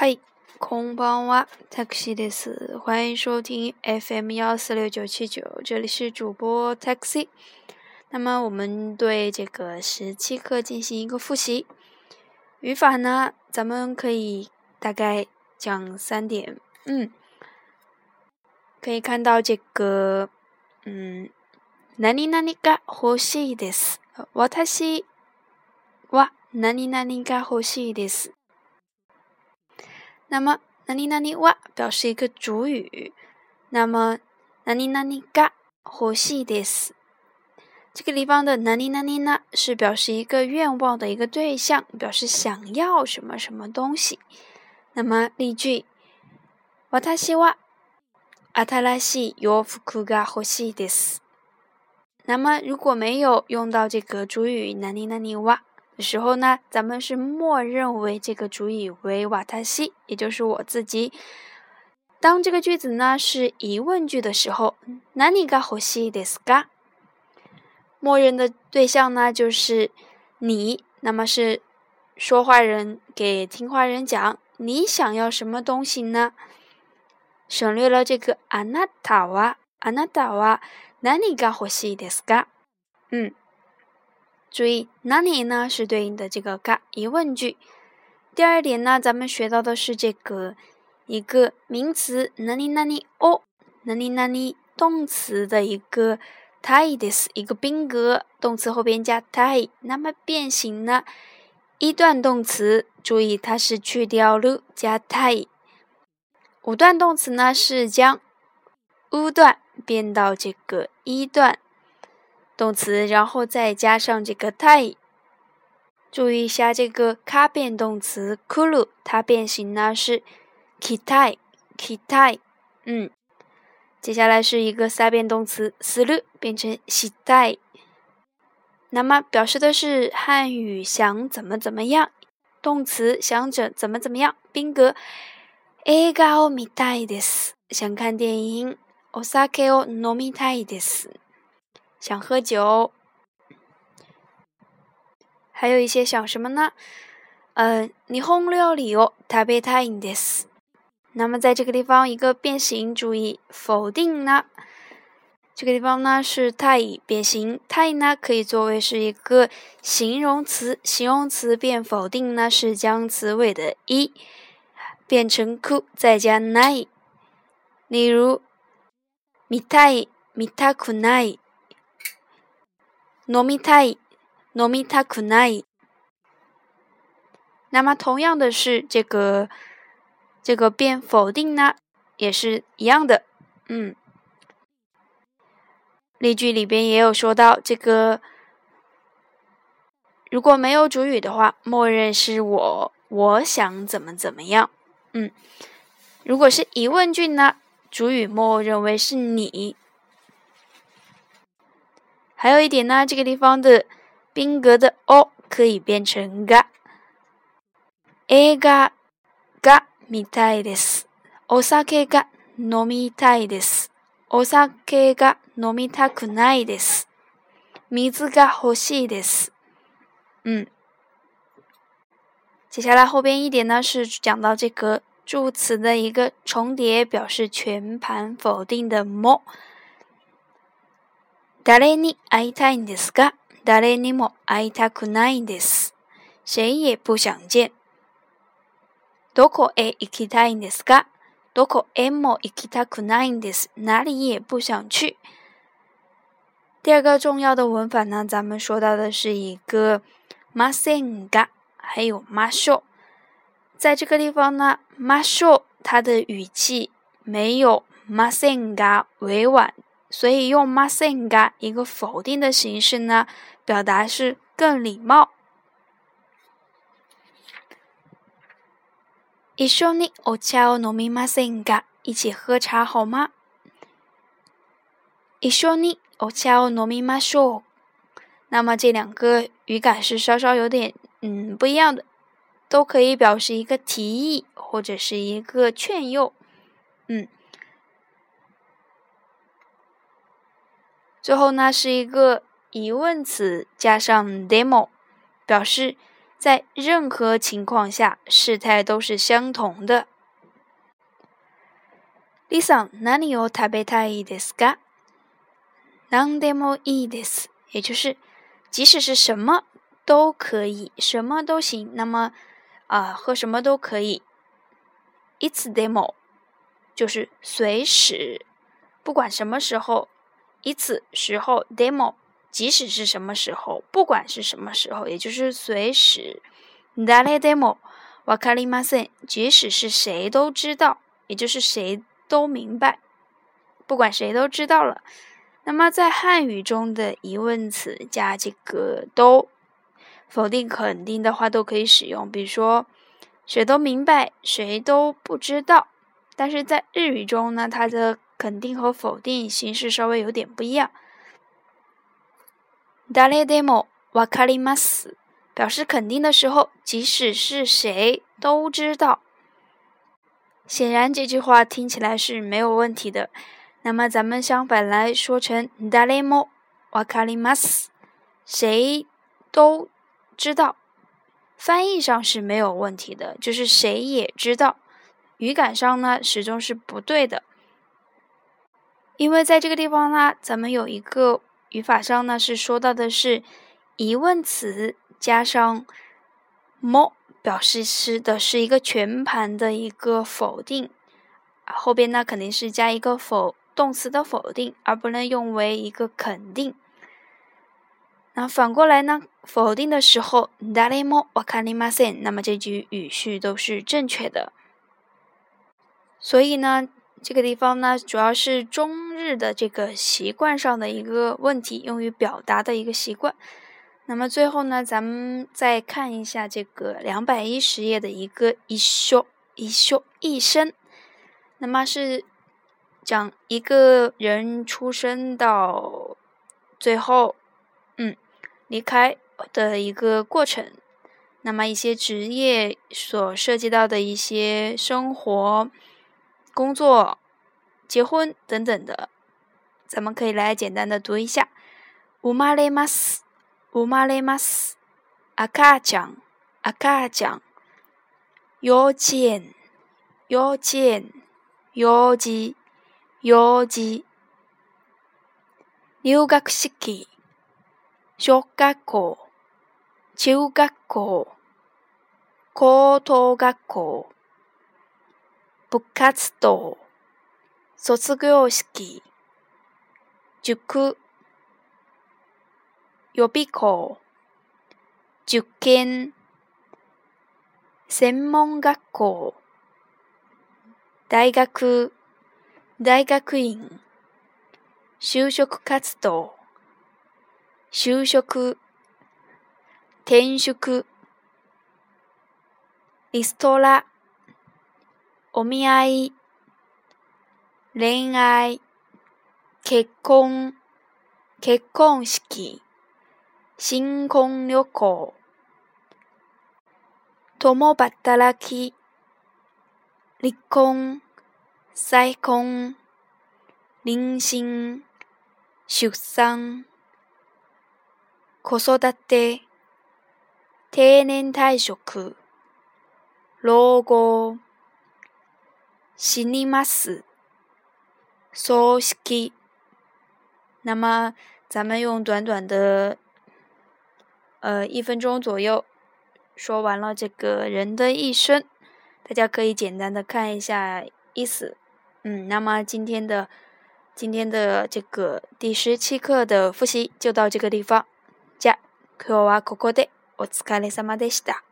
嗨，空邦哇 t a x i 的是，欢迎收听 FM 幺四六九七九，这里是主播 taxi。那么我们对这个十七课进行一个复习，语法呢，咱们可以大概讲三点。嗯，可以看到这个，嗯，何西的是，我西，我何西的是。那么，哪里哪里哇，表示一个主语。那么，哪里哪里嘎，欲しいです。这个地方的哪里哪里呢，是表示一个愿望的一个对象，表示想要什么什么东西。那么，例句，私は新しい洋服が欲しいです。那么，如果没有用到这个主语，哪里哪里哇。的时候呢，咱们是默认为这个主语为瓦塔西，也就是我自己。当这个句子呢是疑问句的时候，那你欲し西ですか？默认的对象呢就是你，那么是说话人给听话人讲，你想要什么东西呢？省略了这个あなたは、あなたは、何が欲しいですか？嗯。注意哪里呢？是对应的这个“嘎”疑问句。第二点呢，咱们学到的是这个一个名词哪里哪里哦，哪里哪里动词的一个 “ty” e s 一个宾格，动词后边加 “ty”。那么变形呢？一段动词，注意它是去掉 “u” 加 “ty”。五段动词呢，是将 u 段变到这个一段。动词，然后再加上这个 t 太，注意一下这个卡变动词，くる，它变形呢是 kitai kitai。嗯，接下来是一个三变动词，s u する变成 shitai。那么表示的是汉语想怎么怎么样，动词想着怎么怎么样，宾格、g o えが t み i des，想看电影、お酒を飲みたいです。想喝酒，还有一些想什么呢？嗯，你红料理哦，べたいんです。那么在这个地方一个变形，注意否定呢？这个地方呢是太乙变形，太呢可以作为是一个形容词，形容词变否定呢是将词尾的一变成 k 再加ない。例如、みたい、みたくない。tai，Nomi takunai。那么，同样的是，这个这个变否定呢，也是一样的。嗯，例句里边也有说到，这个如果没有主语的话，默认是我，我想怎么怎么样。嗯，如果是疑问句呢，主语默认为是你。还有一点呢，这个地方的宾格的 o 可以变成 ga。えが、が飲 a たいです。お酒が飲みたいです。お酒が飲みたくないです。水が欲しいです。嗯，接下来后边一点呢，是讲到这个助词的一个重叠，表示全盘否定的 more。誰に会いたいんですか誰にも会いたくないんです。谁也不想见。どこへ行きたいんですかどこへも行きたくないんです。哪里也不想去。第二个重要的文法呢，咱们说到的是一个 masenga，还有 masho。在这个地方呢，masho 它的语气没有 masenga 委婉所以用 masenga 一个否定的形式呢，表达是更礼貌。一緒にお茶を飲みまんか？一起喝茶好吗？一緒にお茶を飲みましょう。那么这两个语感是稍稍有点嗯不一样的，都可以表示一个提议或者是一个劝诱，嗯。最后呢，是一个疑问词加上 demo，表示在任何情况下，事态都是相同的。李三，何里を食べたいですか？なんでもいいです。也就是，即使是什么都可以，什么都行。那么，啊，喝什么都可以。いつでも，就是随时，不管什么时候。以此时候 demo，即使是什么时候，不管是什么时候，也就是随时。d a r d e m o 我 a k a r i a 即使是谁都知道，也就是谁都明白，不管谁都知道了。那么在汉语中的疑问词加这个都，否定肯定的话都可以使用，比如说谁都明白，谁都不知道。但是在日语中呢，它的肯定和否定形式稍微有点不一样。Dalle demo, va c a l 表示肯定的时候，即使是谁都知道。显然这句话听起来是没有问题的。那么咱们相反来说成 Dalle demo, va c a l 谁都知道，翻译上是没有问题的，就是谁也知道。语感上呢，始终是不对的。因为在这个地方呢，咱们有一个语法上呢是说到的是疑问词加上 mo，r e 表示是的是一个全盘的一个否定，后边呢肯定是加一个否动词的否定，而不能用为一个肯定。那反过来呢，否定的时候 dali mo w a c a n i m a s e n 那么这句语序都是正确的。所以呢。这个地方呢，主要是中日的这个习惯上的一个问题，用于表达的一个习惯。那么最后呢，咱们再看一下这个两百一十页的一个一修一修一生。那么是讲一个人出生到最后，嗯，离开的一个过程。那么一些职业所涉及到的一些生活。工作结婚等等的咱们可以来简单的读一下我妈嘞妈死我妈嘞妈死阿卡讲阿卡讲妖精妖精妖姬妖姬牛嘎嘎小嘎嘎秋嘎嘎可拖嘎可部活動、卒業式、塾、予備校、受験、専門学校、大学、大学院、就職活動、就職、転職、リストラ、お見合い、恋愛、結婚、結婚式、新婚旅行、共働き、離婚、再婚、妊娠、出産、子育て、定年退職、老後、死里马斯，索斯基。那么，咱们用短短的，呃，一分钟左右，说完了这个人的一生，大家可以简单的看一下意思。嗯，那么今天的，今天的这个第十七课的复习就到这个地方。じゃ、今日はここまで。お疲れ様でした。